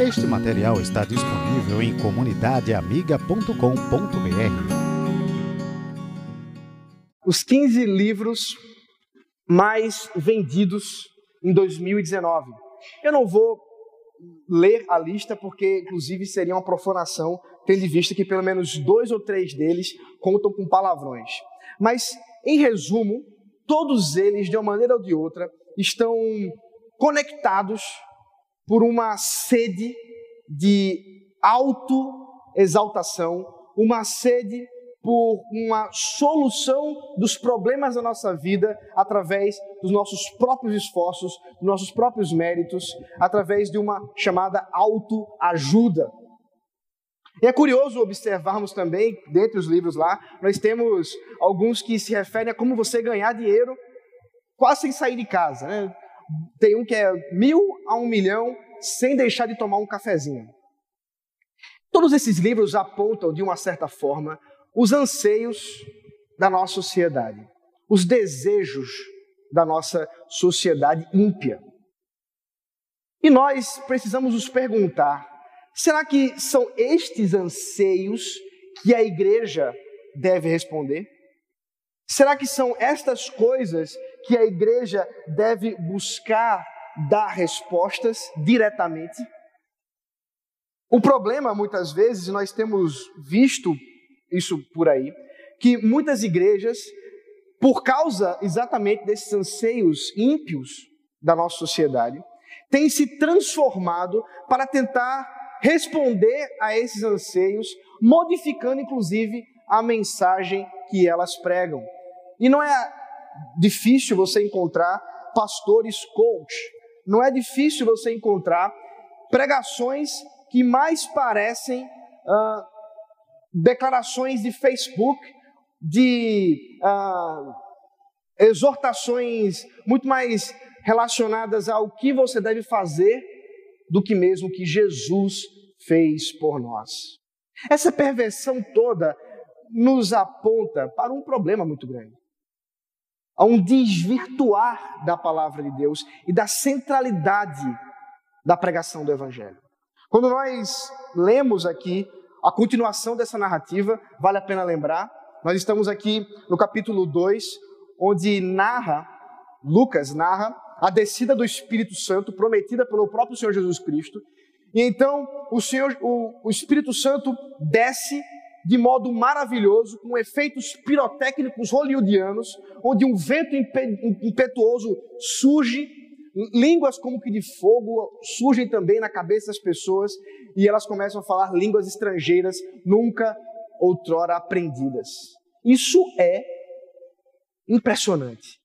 Este material está disponível em comunidadeamiga.com.br. Os 15 livros mais vendidos em 2019. Eu não vou ler a lista porque, inclusive, seria uma profanação, tendo em vista que pelo menos dois ou três deles contam com palavrões. Mas, em resumo, todos eles, de uma maneira ou de outra, estão conectados por uma sede de autoexaltação, uma sede por uma solução dos problemas da nossa vida através dos nossos próprios esforços, dos nossos próprios méritos, através de uma chamada autoajuda. E é curioso observarmos também, dentre os livros lá, nós temos alguns que se referem a como você ganhar dinheiro quase sem sair de casa. Né? Tem um que é mil a um milhão sem deixar de tomar um cafezinho. Todos esses livros apontam, de uma certa forma, os anseios da nossa sociedade, os desejos da nossa sociedade ímpia. E nós precisamos nos perguntar: será que são estes anseios que a igreja deve responder? Será que são estas coisas que a igreja deve buscar dar respostas diretamente? O problema, muitas vezes, nós temos visto isso por aí, que muitas igrejas, por causa exatamente desses anseios ímpios da nossa sociedade, têm se transformado para tentar responder a esses anseios, modificando inclusive a mensagem que elas pregam. E não é difícil você encontrar pastores coach, não é difícil você encontrar pregações que mais parecem uh, declarações de Facebook, de uh, exortações muito mais relacionadas ao que você deve fazer do que mesmo que Jesus fez por nós. Essa perversão toda nos aponta para um problema muito grande. A um desvirtuar da palavra de Deus e da centralidade da pregação do Evangelho. Quando nós lemos aqui a continuação dessa narrativa, vale a pena lembrar. Nós estamos aqui no capítulo 2, onde narra, Lucas narra, a descida do Espírito Santo prometida pelo próprio Senhor Jesus Cristo. E então o Senhor, o, o Espírito Santo desce de modo maravilhoso, com efeitos pirotécnicos hollywoodianos, onde um vento impetuoso surge Línguas como que de fogo surgem também na cabeça das pessoas e elas começam a falar línguas estrangeiras nunca outrora aprendidas. Isso é impressionante.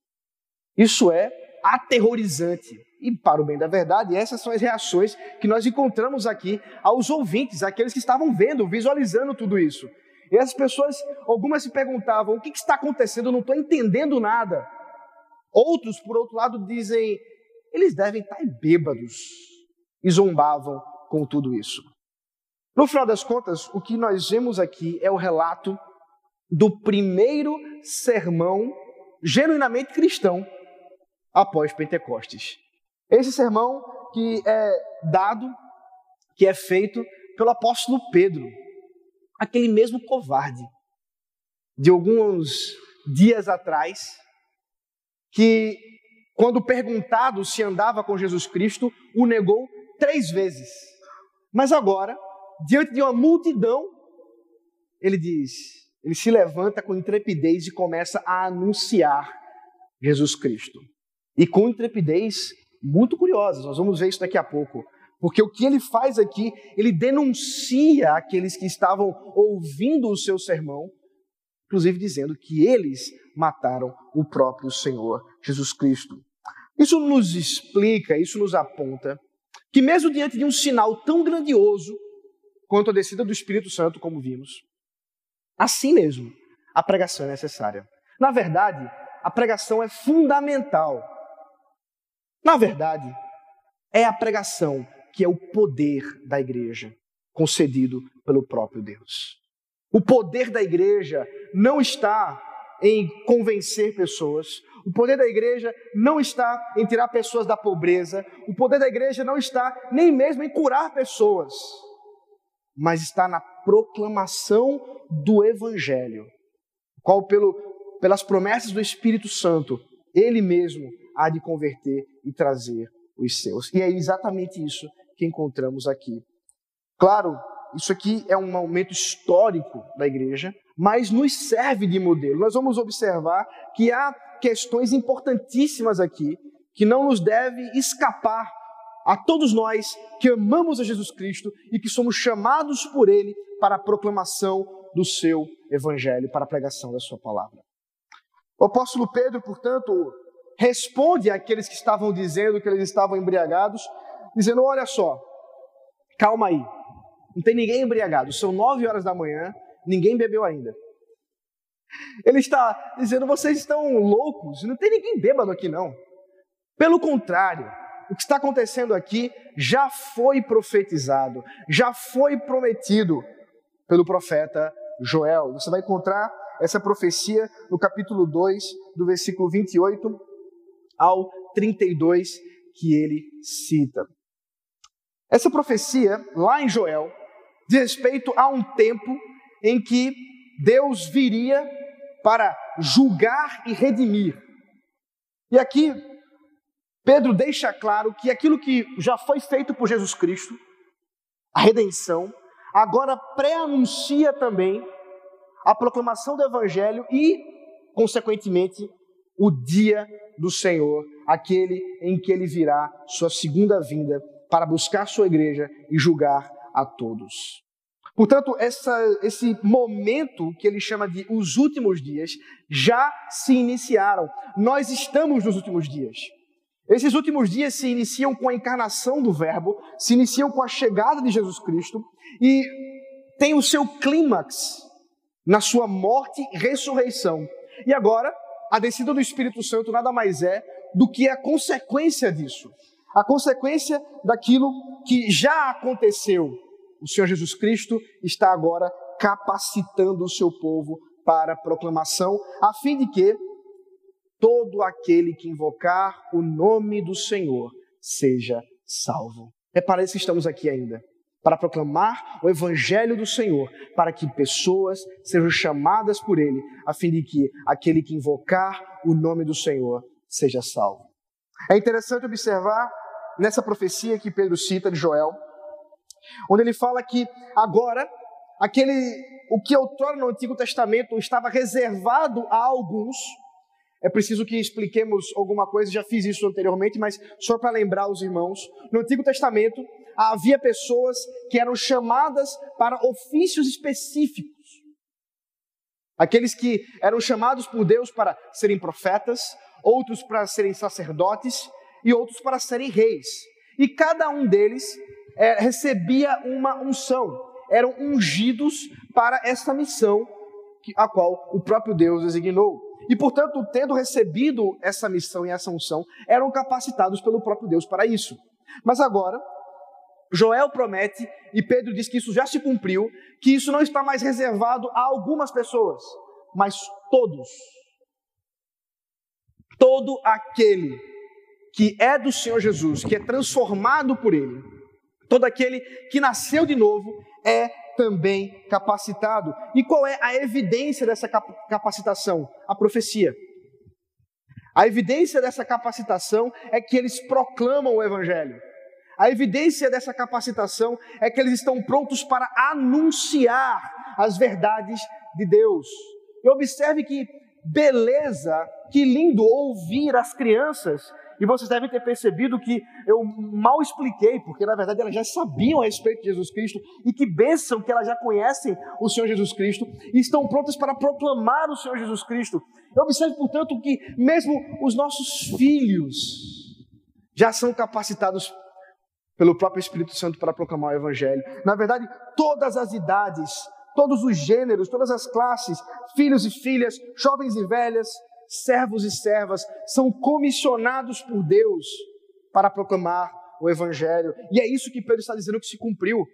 Isso é aterrorizante. E para o bem da verdade, essas são as reações que nós encontramos aqui aos ouvintes, aqueles que estavam vendo, visualizando tudo isso. E as pessoas, algumas se perguntavam: o que está acontecendo? Eu não estou entendendo nada. Outros, por outro lado, dizem: eles devem estar bêbados e zombavam com tudo isso. No final das contas, o que nós vemos aqui é o relato do primeiro sermão genuinamente cristão após Pentecostes. Esse sermão que é dado, que é feito pelo apóstolo Pedro, aquele mesmo covarde de alguns dias atrás, que quando perguntado se andava com Jesus Cristo, o negou três vezes. Mas agora, diante de uma multidão, ele diz, ele se levanta com intrepidez e começa a anunciar Jesus Cristo. E com intrepidez muito curiosa, nós vamos ver isso daqui a pouco. Porque o que ele faz aqui, ele denuncia aqueles que estavam ouvindo o seu sermão, inclusive dizendo que eles mataram o próprio Senhor Jesus Cristo. Isso nos explica, isso nos aponta que, mesmo diante de um sinal tão grandioso quanto a descida do Espírito Santo, como vimos, assim mesmo a pregação é necessária. Na verdade, a pregação é fundamental. Na verdade, é a pregação que é o poder da igreja concedido pelo próprio Deus. O poder da igreja não está em convencer pessoas. O poder da igreja não está em tirar pessoas da pobreza, o poder da igreja não está nem mesmo em curar pessoas, mas está na proclamação do Evangelho, qual, pelo, pelas promessas do Espírito Santo, ele mesmo há de converter e trazer os seus. E é exatamente isso que encontramos aqui. Claro, isso aqui é um momento histórico da igreja, mas nos serve de modelo. Nós vamos observar que há questões importantíssimas aqui que não nos deve escapar a todos nós que amamos a Jesus Cristo e que somos chamados por Ele para a proclamação do seu Evangelho, para a pregação da Sua palavra. O apóstolo Pedro, portanto, responde àqueles que estavam dizendo que eles estavam embriagados, dizendo: Olha só, calma aí, não tem ninguém embriagado, são nove horas da manhã, ninguém bebeu ainda. Ele está dizendo: vocês estão loucos, não tem ninguém bêbado aqui não. Pelo contrário, o que está acontecendo aqui já foi profetizado, já foi prometido pelo profeta Joel. Você vai encontrar essa profecia no capítulo 2, do versículo 28 ao 32, que ele cita. Essa profecia, lá em Joel, diz respeito a um tempo em que Deus viria para julgar e redimir. E aqui, Pedro deixa claro que aquilo que já foi feito por Jesus Cristo, a redenção, agora pré-anuncia também a proclamação do Evangelho e, consequentemente, o dia do Senhor, aquele em que ele virá sua segunda vinda para buscar sua igreja e julgar a todos. Portanto, essa, esse momento que ele chama de os últimos dias já se iniciaram. Nós estamos nos últimos dias. Esses últimos dias se iniciam com a encarnação do Verbo, se iniciam com a chegada de Jesus Cristo e tem o seu clímax na sua morte e ressurreição. E agora, a descida do Espírito Santo nada mais é do que a consequência disso. A consequência daquilo que já aconteceu. O Senhor Jesus Cristo está agora capacitando o seu povo para a proclamação, a fim de que todo aquele que invocar o nome do Senhor seja salvo. É para isso que estamos aqui ainda para proclamar o evangelho do Senhor, para que pessoas sejam chamadas por ele, a fim de que aquele que invocar o nome do Senhor seja salvo. É interessante observar nessa profecia que Pedro cita de Joel, onde ele fala que agora aquele o que outrora no Antigo Testamento estava reservado a alguns, é preciso que expliquemos alguma coisa, já fiz isso anteriormente, mas só para lembrar os irmãos, no Antigo Testamento havia pessoas que eram chamadas para ofícios específicos. Aqueles que eram chamados por Deus para serem profetas, outros para serem sacerdotes e outros para serem reis. E cada um deles é, recebia uma unção, eram ungidos para essa missão a qual o próprio Deus designou. E, portanto, tendo recebido essa missão e essa unção, eram capacitados pelo próprio Deus para isso. Mas agora, Joel promete, e Pedro diz que isso já se cumpriu, que isso não está mais reservado a algumas pessoas, mas todos. Todo aquele que é do Senhor Jesus, que é transformado por Ele, todo aquele que nasceu de novo, é também capacitado. E qual é a evidência dessa capacitação? A profecia. A evidência dessa capacitação é que eles proclamam o Evangelho. A evidência dessa capacitação é que eles estão prontos para anunciar as verdades de Deus. E observe que beleza, que lindo ouvir as crianças. E vocês devem ter percebido que eu mal expliquei, porque na verdade elas já sabiam a respeito de Jesus Cristo e que bênção que elas já conhecem o Senhor Jesus Cristo e estão prontas para proclamar o Senhor Jesus Cristo. Eu observo, portanto, que mesmo os nossos filhos já são capacitados pelo próprio Espírito Santo para proclamar o Evangelho. Na verdade, todas as idades, todos os gêneros, todas as classes, filhos e filhas, jovens e velhas, servos e servas, são comissionados por Deus para proclamar o Evangelho. E é isso que Pedro está dizendo que se cumpriu.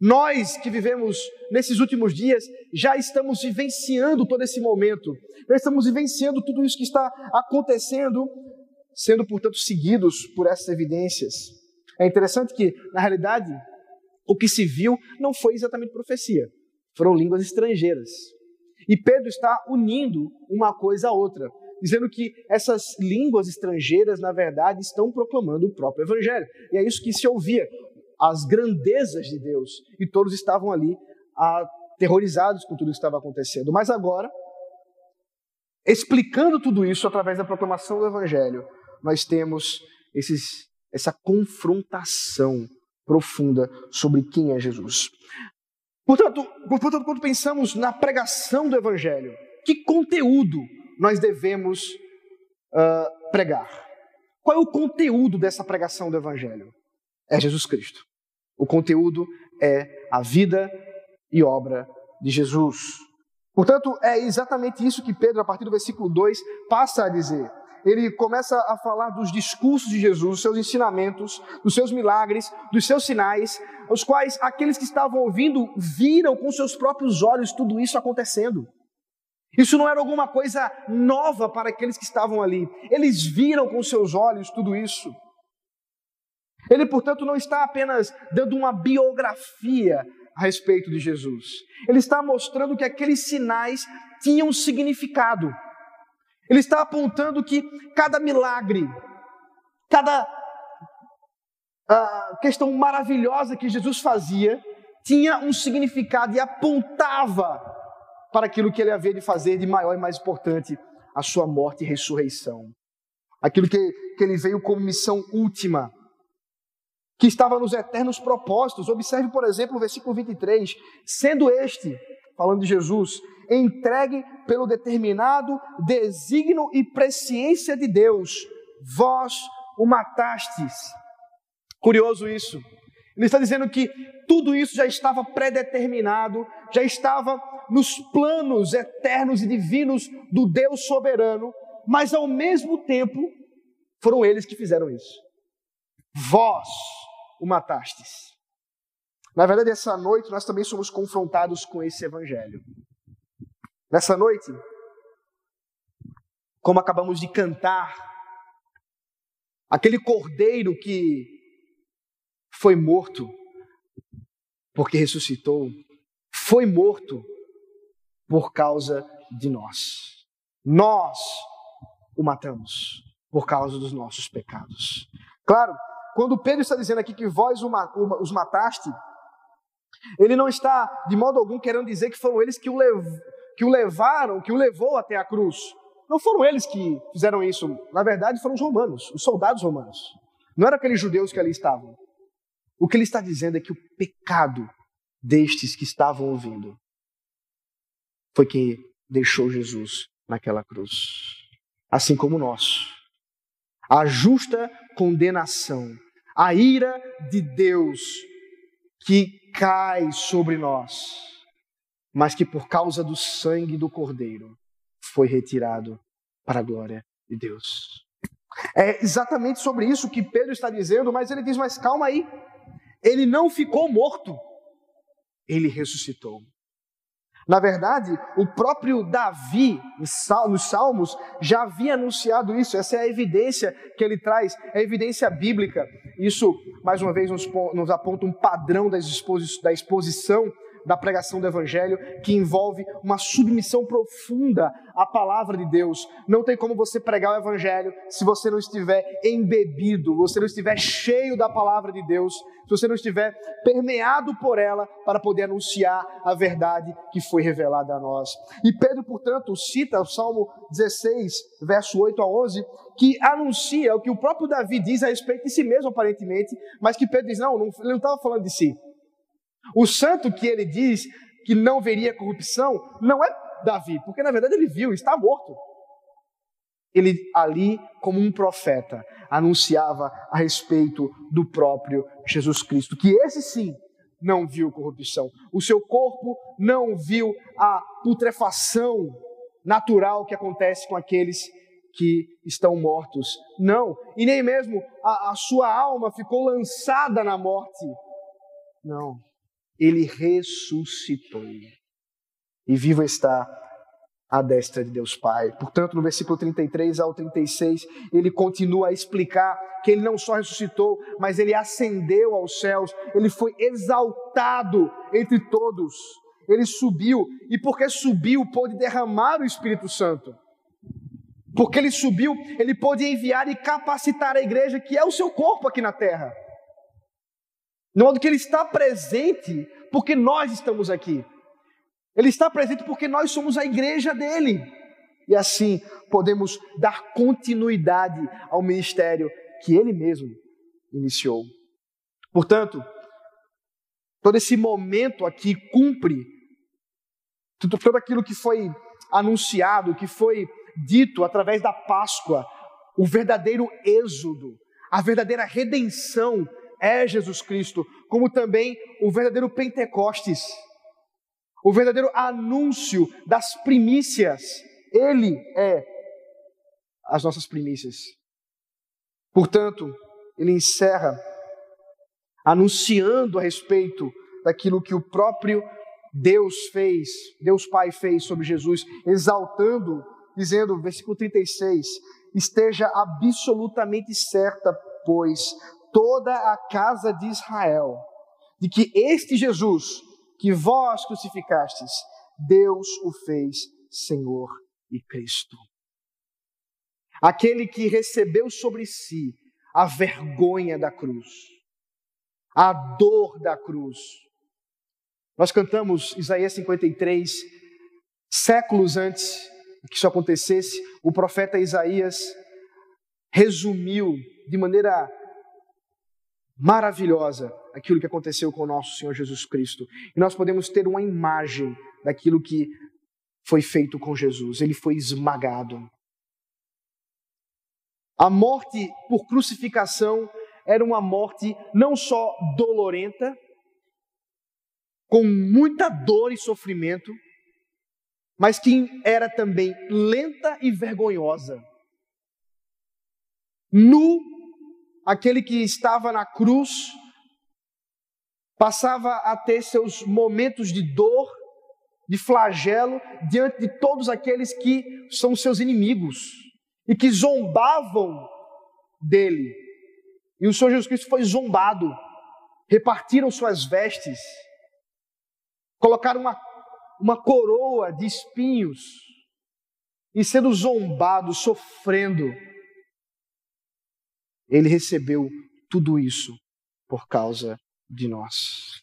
Nós que vivemos nesses últimos dias já estamos vivenciando todo esse momento, já estamos vivenciando tudo isso que está acontecendo, sendo, portanto, seguidos por essas evidências. É interessante que, na realidade, o que se viu não foi exatamente profecia, foram línguas estrangeiras. E Pedro está unindo uma coisa a outra, dizendo que essas línguas estrangeiras, na verdade, estão proclamando o próprio Evangelho. E é isso que se ouvia as grandezas de Deus, e todos estavam ali aterrorizados com tudo que estava acontecendo. Mas agora, explicando tudo isso através da proclamação do Evangelho, nós temos esses, essa confrontação profunda sobre quem é Jesus. Portanto, portanto, quando pensamos na pregação do Evangelho, que conteúdo nós devemos uh, pregar? Qual é o conteúdo dessa pregação do Evangelho? É Jesus Cristo. O conteúdo é a vida e obra de Jesus. Portanto, é exatamente isso que Pedro, a partir do versículo 2, passa a dizer. Ele começa a falar dos discursos de Jesus, dos seus ensinamentos, dos seus milagres, dos seus sinais, os quais aqueles que estavam ouvindo viram com seus próprios olhos tudo isso acontecendo. Isso não era alguma coisa nova para aqueles que estavam ali. Eles viram com seus olhos tudo isso. Ele, portanto, não está apenas dando uma biografia a respeito de Jesus. Ele está mostrando que aqueles sinais tinham significado. Ele está apontando que cada milagre, cada uh, questão maravilhosa que Jesus fazia, tinha um significado e apontava para aquilo que ele havia de fazer de maior e mais importante, a sua morte e ressurreição. Aquilo que, que ele veio como missão última que estava nos eternos propósitos. Observe, por exemplo, o versículo 23. Sendo este, falando de Jesus, entregue pelo determinado desígnio e presciência de Deus, vós o matastes. Curioso isso. Ele está dizendo que tudo isso já estava predeterminado, já estava nos planos eternos e divinos do Deus soberano, mas ao mesmo tempo foram eles que fizeram isso. Vós o matastes. Na verdade, essa noite nós também somos confrontados com esse evangelho. Nessa noite, como acabamos de cantar, aquele cordeiro que foi morto porque ressuscitou, foi morto por causa de nós. Nós o matamos por causa dos nossos pecados. Claro, quando Pedro está dizendo aqui que vós os mataste, ele não está de modo algum querendo dizer que foram eles que o, lev que o levaram, que o levou até a cruz. Não foram eles que fizeram isso. Na verdade, foram os romanos, os soldados romanos. Não eram aqueles judeus que ali estavam. O que ele está dizendo é que o pecado destes que estavam ouvindo foi quem deixou Jesus naquela cruz. Assim como nós. A justa condenação a ira de Deus que cai sobre nós, mas que por causa do sangue do Cordeiro foi retirado para a glória de Deus. É exatamente sobre isso que Pedro está dizendo, mas ele diz: Mas calma aí, ele não ficou morto, ele ressuscitou. Na verdade, o próprio Davi, nos Salmos, já havia anunciado isso. Essa é a evidência que ele traz, é a evidência bíblica. Isso, mais uma vez, nos, aponta um padrão da exposição da pregação do Evangelho, que envolve uma submissão profunda à palavra de Deus. Não tem como você pregar o Evangelho se você não estiver embebido, você não estiver cheio da palavra de Deus, se você não estiver permeado por ela para poder anunciar a verdade que foi revelada a nós. E Pedro, portanto, cita o Salmo 16, verso 8 a 11, que anuncia o que o próprio Davi diz a respeito de si mesmo, aparentemente, mas que Pedro diz: não, não ele não estava falando de si. O santo que ele diz que não veria corrupção não é Davi, porque na verdade ele viu, está morto. Ele ali, como um profeta, anunciava a respeito do próprio Jesus Cristo, que esse sim não viu corrupção. O seu corpo não viu a putrefação natural que acontece com aqueles que estão mortos. Não, e nem mesmo a, a sua alma ficou lançada na morte. Não. Ele ressuscitou. E vivo está à destra de Deus Pai. Portanto, no versículo 33 ao 36, ele continua a explicar que ele não só ressuscitou, mas ele ascendeu aos céus, ele foi exaltado entre todos, ele subiu, e porque subiu, pôde derramar o Espírito Santo. Porque ele subiu, ele pôde enviar e capacitar a igreja, que é o seu corpo aqui na terra. De modo que ele está presente porque nós estamos aqui. Ele está presente porque nós somos a igreja dele. E assim podemos dar continuidade ao ministério que ele mesmo iniciou. Portanto, todo esse momento aqui cumpre tudo, tudo aquilo que foi anunciado, que foi dito através da Páscoa, o verdadeiro êxodo, a verdadeira redenção é Jesus Cristo, como também o verdadeiro Pentecostes o verdadeiro anúncio das primícias. Ele é as nossas primícias. Portanto, ele encerra anunciando a respeito daquilo que o próprio Deus fez, Deus Pai fez sobre Jesus, exaltando, dizendo, versículo 36, esteja absolutamente certa, pois, toda a casa de Israel, de que este Jesus, que vós crucificastes, Deus o fez Senhor e Cristo. Aquele que recebeu sobre si a vergonha da cruz, a dor da cruz. Nós cantamos Isaías 53, séculos antes que isso acontecesse, o profeta Isaías resumiu de maneira maravilhosa aquilo que aconteceu com o nosso Senhor Jesus Cristo. E nós podemos ter uma imagem daquilo que foi feito com Jesus. Ele foi esmagado. A morte por crucificação era uma morte não só dolorenta, com muita dor e sofrimento, mas que era também lenta e vergonhosa. Nu, aquele que estava na cruz passava a ter seus momentos de dor, de flagelo, diante de todos aqueles que são seus inimigos e que zombavam dele. E o Senhor Jesus Cristo foi zombado, repartiram suas vestes, colocaram uma, uma coroa de espinhos, e sendo zombado, sofrendo, ele recebeu tudo isso por causa de nós.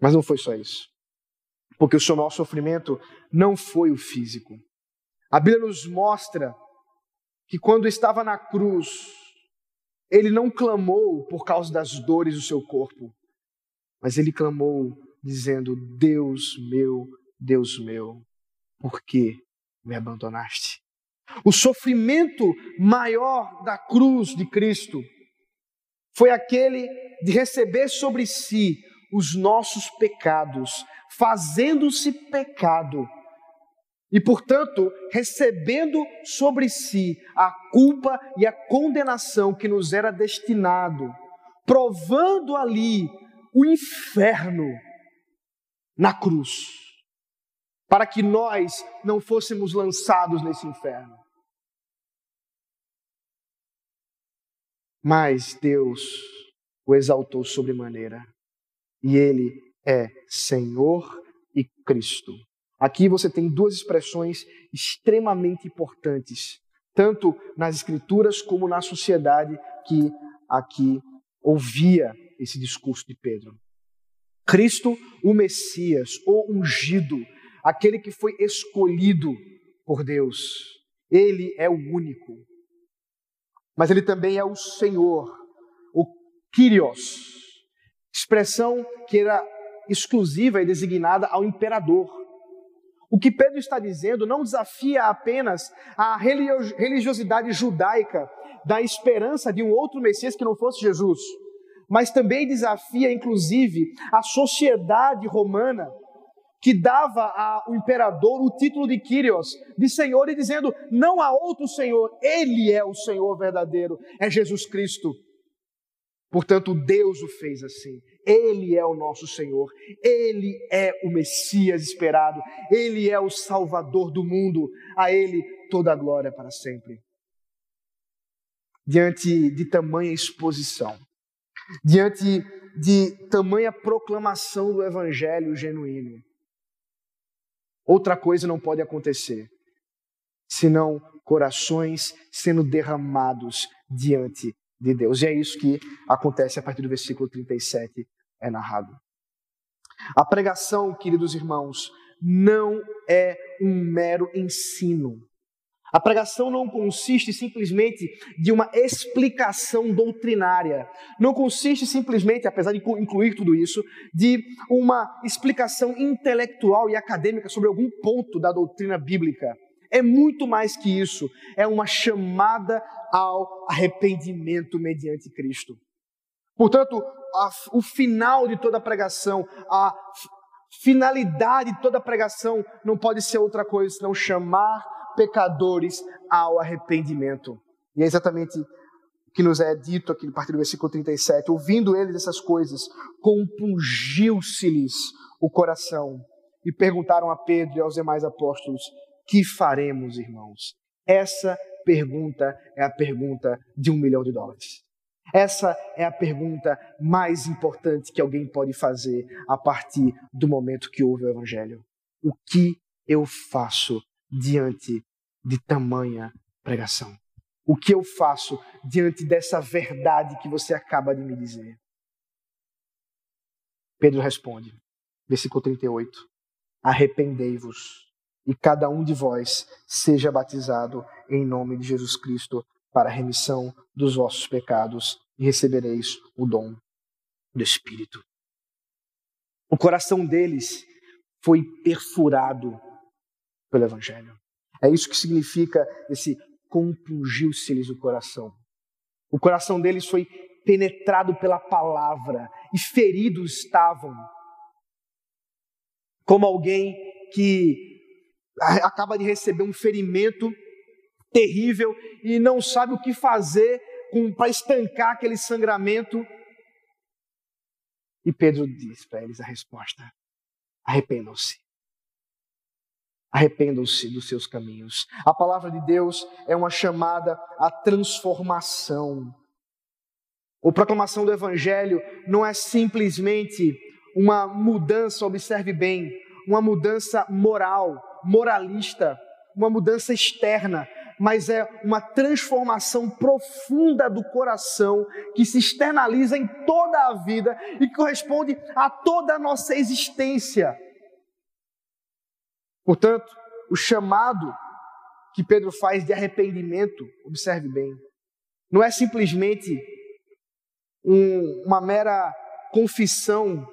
Mas não foi só isso. Porque o seu maior sofrimento não foi o físico. A Bíblia nos mostra que quando estava na cruz, ele não clamou por causa das dores do seu corpo, mas ele clamou dizendo: Deus meu, Deus meu, por que me abandonaste? O sofrimento maior da cruz de Cristo foi aquele de receber sobre si os nossos pecados, fazendo-se pecado, e portanto recebendo sobre si a culpa e a condenação que nos era destinado, provando ali o inferno na cruz, para que nós não fôssemos lançados nesse inferno. Mas Deus o exaltou sobremaneira. E ele é Senhor e Cristo. Aqui você tem duas expressões extremamente importantes, tanto nas Escrituras como na sociedade que aqui ouvia esse discurso de Pedro. Cristo, o Messias, o ungido, aquele que foi escolhido por Deus, ele é o único. Mas ele também é o Senhor, Kyrios, expressão que era exclusiva e designada ao imperador. O que Pedro está dizendo não desafia apenas a religiosidade judaica da esperança de um outro Messias que não fosse Jesus, mas também desafia, inclusive, a sociedade romana que dava ao imperador o título de Kyrios, de Senhor, e dizendo: não há outro Senhor, Ele é o Senhor verdadeiro, é Jesus Cristo. Portanto, Deus o fez assim. Ele é o nosso Senhor, Ele é o Messias esperado, Ele é o Salvador do mundo, a Ele toda a glória para sempre. Diante de tamanha exposição, diante de tamanha proclamação do Evangelho genuíno, outra coisa não pode acontecer senão corações sendo derramados diante de Deus. E é isso que acontece a partir do versículo 37, é narrado. A pregação, queridos irmãos, não é um mero ensino. A pregação não consiste simplesmente de uma explicação doutrinária. Não consiste simplesmente, apesar de incluir tudo isso, de uma explicação intelectual e acadêmica sobre algum ponto da doutrina bíblica. É muito mais que isso. É uma chamada ao arrependimento mediante Cristo. Portanto, a, o final de toda a pregação, a finalidade de toda a pregação não pode ser outra coisa senão chamar pecadores ao arrependimento. E é exatamente o que nos é dito aqui a partir do versículo 37. Ouvindo eles essas coisas, compungiu-se-lhes o coração e perguntaram a Pedro e aos demais apóstolos: Que faremos, irmãos? Essa pergunta é a pergunta de um milhão de dólares. Essa é a pergunta mais importante que alguém pode fazer a partir do momento que ouve o Evangelho. O que eu faço diante de tamanha pregação? O que eu faço diante dessa verdade que você acaba de me dizer? Pedro responde, versículo 38: Arrependei-vos e cada um de vós seja batizado em nome de Jesus Cristo para a remissão dos vossos pecados e recebereis o dom do Espírito. O coração deles foi perfurado pelo Evangelho. É isso que significa esse compungiu-se-lhes o coração. O coração deles foi penetrado pela palavra e feridos estavam. Como alguém que acaba de receber um ferimento terrível e não sabe o que fazer para estancar aquele sangramento. E Pedro diz para eles a resposta: arrependam-se. Arrependam-se dos seus caminhos. A palavra de Deus é uma chamada à transformação. A proclamação do Evangelho não é simplesmente uma mudança, observe bem, uma mudança moral, moralista, uma mudança externa, mas é uma transformação profunda do coração que se externaliza em toda a vida e corresponde a toda a nossa existência. Portanto, o chamado que Pedro faz de arrependimento, observe bem, não é simplesmente um, uma mera confissão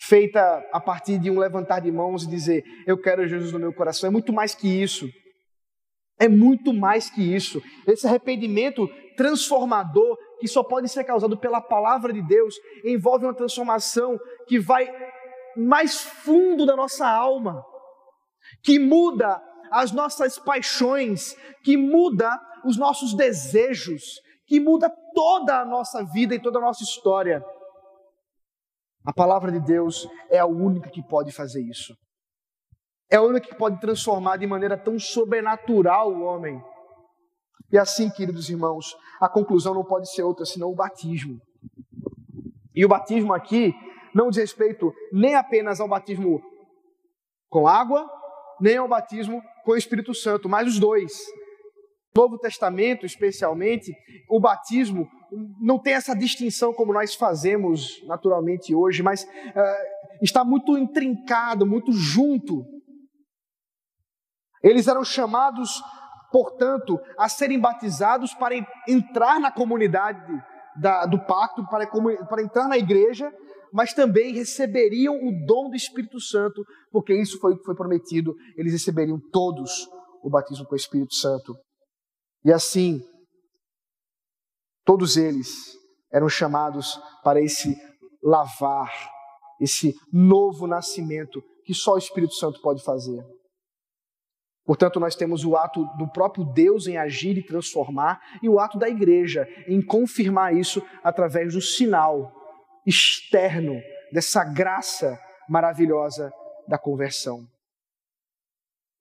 feita a partir de um levantar de mãos e dizer: Eu quero Jesus no meu coração. É muito mais que isso. É muito mais que isso. Esse arrependimento transformador, que só pode ser causado pela palavra de Deus, envolve uma transformação que vai mais fundo da nossa alma, que muda as nossas paixões, que muda os nossos desejos, que muda toda a nossa vida e toda a nossa história. A palavra de Deus é a única que pode fazer isso. É a única que pode transformar de maneira tão sobrenatural o homem. E assim, queridos irmãos, a conclusão não pode ser outra senão o batismo. E o batismo aqui não diz respeito nem apenas ao batismo com água, nem ao batismo com o Espírito Santo, mas os dois. Novo Testamento, especialmente, o batismo não tem essa distinção como nós fazemos naturalmente hoje, mas uh, está muito intrincado, muito junto. Eles eram chamados, portanto, a serem batizados para entrar na comunidade da, do pacto, para, para entrar na igreja, mas também receberiam o dom do Espírito Santo, porque isso foi o que foi prometido, eles receberiam todos o batismo com o Espírito Santo. E assim, todos eles eram chamados para esse lavar, esse novo nascimento que só o Espírito Santo pode fazer. Portanto, nós temos o ato do próprio Deus em agir e transformar, e o ato da igreja em confirmar isso através do sinal externo dessa graça maravilhosa da conversão.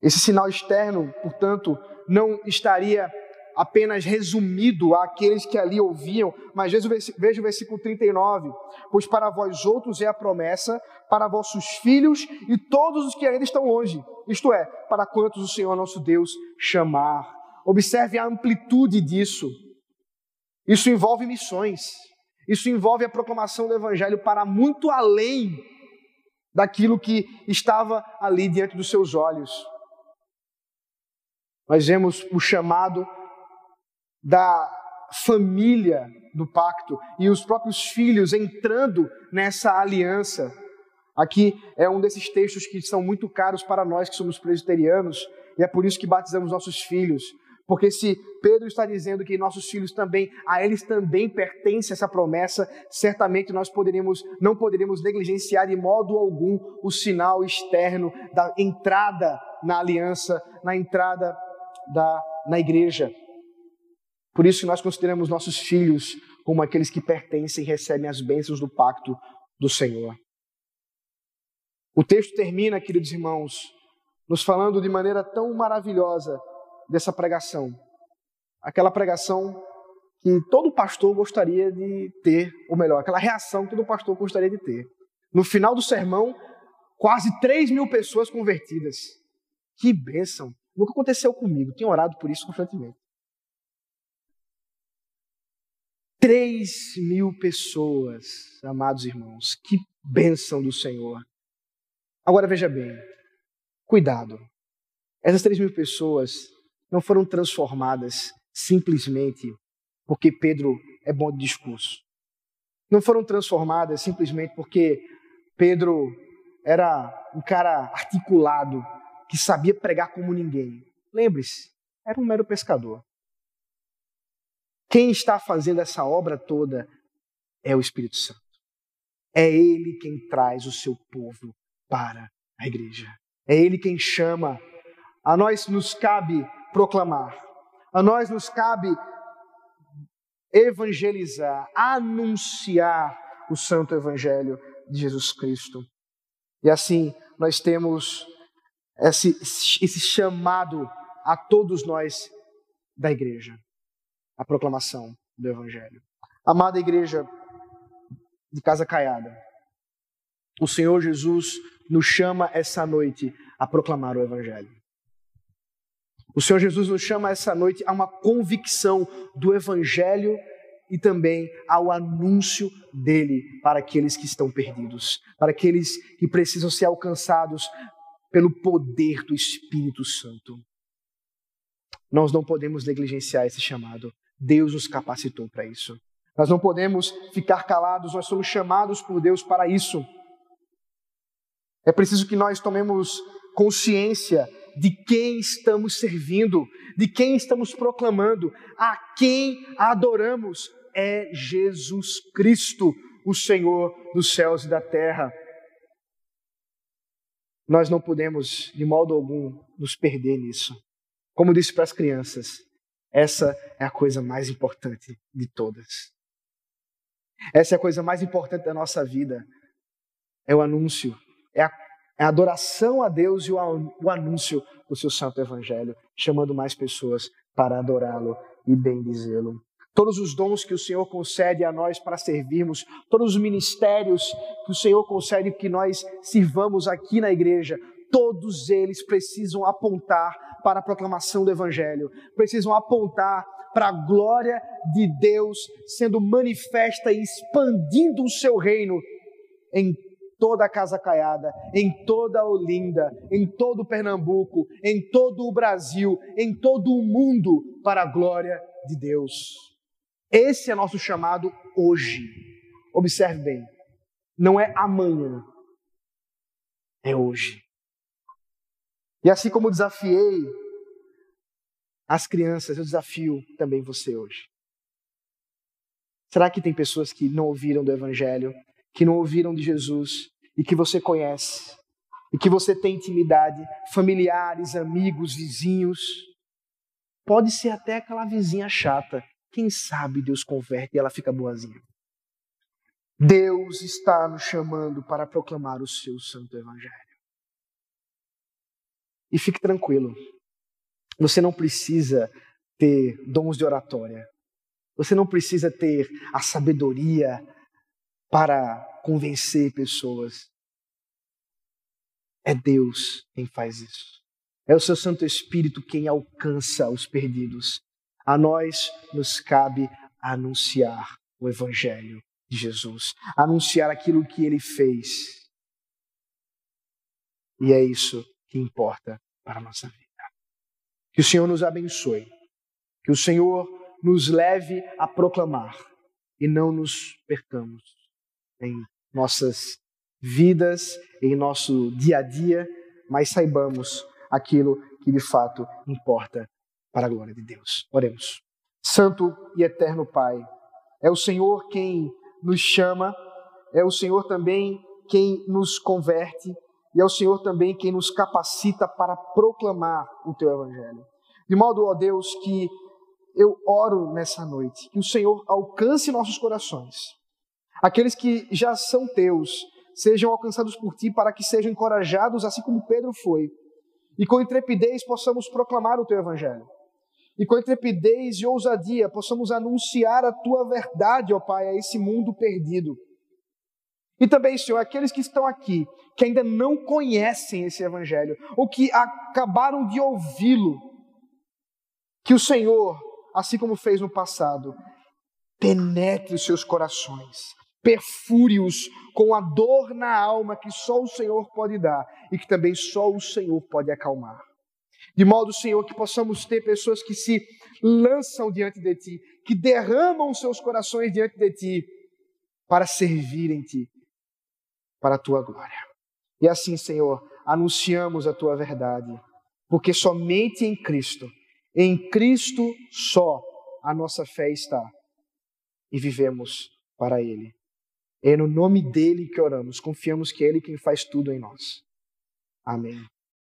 Esse sinal externo, portanto, não estaria apenas resumido àqueles que ali ouviam, mas veja o versículo 39: Pois para vós outros é a promessa, para vossos filhos e todos os que ainda estão longe, isto é, para quantos o Senhor nosso Deus chamar. Observe a amplitude disso. Isso envolve missões, isso envolve a proclamação do Evangelho para muito além daquilo que estava ali diante dos seus olhos. Nós vemos o chamado da família do pacto e os próprios filhos entrando nessa aliança. Aqui é um desses textos que são muito caros para nós que somos presbiterianos e é por isso que batizamos nossos filhos. Porque se Pedro está dizendo que nossos filhos também, a eles também pertence essa promessa, certamente nós não poderíamos negligenciar de modo algum o sinal externo da entrada na aliança, na entrada da, na igreja. Por isso nós consideramos nossos filhos como aqueles que pertencem e recebem as bênçãos do pacto do Senhor. O texto termina, queridos irmãos, nos falando de maneira tão maravilhosa dessa pregação. Aquela pregação que todo pastor gostaria de ter, ou melhor, aquela reação que todo pastor gostaria de ter. No final do sermão, quase 3 mil pessoas convertidas. Que bênção! Nunca aconteceu comigo, tenho orado por isso constantemente. 3 mil pessoas, amados irmãos, que bênção do Senhor. Agora veja bem, cuidado. Essas 3 mil pessoas não foram transformadas simplesmente porque Pedro é bom de discurso. Não foram transformadas simplesmente porque Pedro era um cara articulado, que sabia pregar como ninguém. Lembre-se, era um mero pescador. Quem está fazendo essa obra toda é o Espírito Santo. É Ele quem traz o seu povo para a igreja. É Ele quem chama. A nós nos cabe proclamar. A nós nos cabe evangelizar, anunciar o santo evangelho de Jesus Cristo. E assim nós temos esse, esse chamado a todos nós da igreja a proclamação do Evangelho. Amada igreja de Casa Caiada, o Senhor Jesus nos chama essa noite a proclamar o Evangelho. O Senhor Jesus nos chama essa noite a uma convicção do Evangelho e também ao anúncio dele para aqueles que estão perdidos, para aqueles que precisam ser alcançados pelo poder do Espírito Santo. Nós não podemos negligenciar esse chamado. Deus nos capacitou para isso. Nós não podemos ficar calados, nós somos chamados por Deus para isso. É preciso que nós tomemos consciência de quem estamos servindo, de quem estamos proclamando, a quem adoramos. É Jesus Cristo, o Senhor dos céus e da terra. Nós não podemos, de modo algum, nos perder nisso. Como disse para as crianças, essa é a coisa mais importante de todas. Essa é a coisa mais importante da nossa vida. É o anúncio, é a, é a adoração a Deus e o, anúncio do seu santo evangelho, chamando mais pessoas para adorá-lo e bendizê-lo. Todos os dons que o Senhor concede a nós para servirmos, todos os ministérios que o Senhor concede que nós sirvamos aqui na igreja, todos eles precisam apontar para a proclamação do Evangelho, precisam apontar para a glória de Deus sendo manifesta e expandindo o seu reino em toda a Casa Caiada, em toda a Olinda, em todo o Pernambuco, em todo o Brasil, em todo o mundo, para a glória de Deus. Esse é nosso chamado hoje. Observe bem, não é amanhã, é hoje. E assim como desafiei as crianças, eu desafio também você hoje. Será que tem pessoas que não ouviram do Evangelho, que não ouviram de Jesus e que você conhece, e que você tem intimidade, familiares, amigos, vizinhos. Pode ser até aquela vizinha chata. Quem sabe Deus converte e ela fica boazinha. Deus está nos chamando para proclamar o seu santo evangelho. E fique tranquilo, você não precisa ter dons de oratória, você não precisa ter a sabedoria para convencer pessoas. É Deus quem faz isso. É o seu Santo Espírito quem alcança os perdidos. A nós nos cabe anunciar o Evangelho de Jesus, anunciar aquilo que ele fez. E é isso que importa para a nossa vida. Que o Senhor nos abençoe, que o Senhor nos leve a proclamar e não nos percamos em nossas vidas, em nosso dia a dia, mas saibamos aquilo que de fato importa para a glória de Deus. Oremos. Santo e eterno Pai, é o Senhor quem nos chama, é o Senhor também quem nos converte e é o Senhor também quem nos capacita para proclamar o teu evangelho. De modo, ó Deus, que eu oro nessa noite, que o Senhor alcance nossos corações. Aqueles que já são teus, sejam alcançados por ti para que sejam encorajados, assim como Pedro foi. E com intrepidez possamos proclamar o teu evangelho e com intrepidez e ousadia possamos anunciar a tua verdade, ó Pai, a esse mundo perdido. E também, Senhor, aqueles que estão aqui, que ainda não conhecem esse Evangelho, ou que acabaram de ouvi-lo, que o Senhor, assim como fez no passado, penetre os seus corações, perfure-os com a dor na alma que só o Senhor pode dar e que também só o Senhor pode acalmar. De modo, Senhor, que possamos ter pessoas que se lançam diante de Ti, que derramam seus corações diante de Ti, para servirem Ti, para a Tua glória. E assim, Senhor, anunciamos a Tua verdade, porque somente em Cristo, em Cristo só, a nossa fé está e vivemos para Ele. É no nome dele que oramos, confiamos que é Ele quem faz tudo em nós. Amém.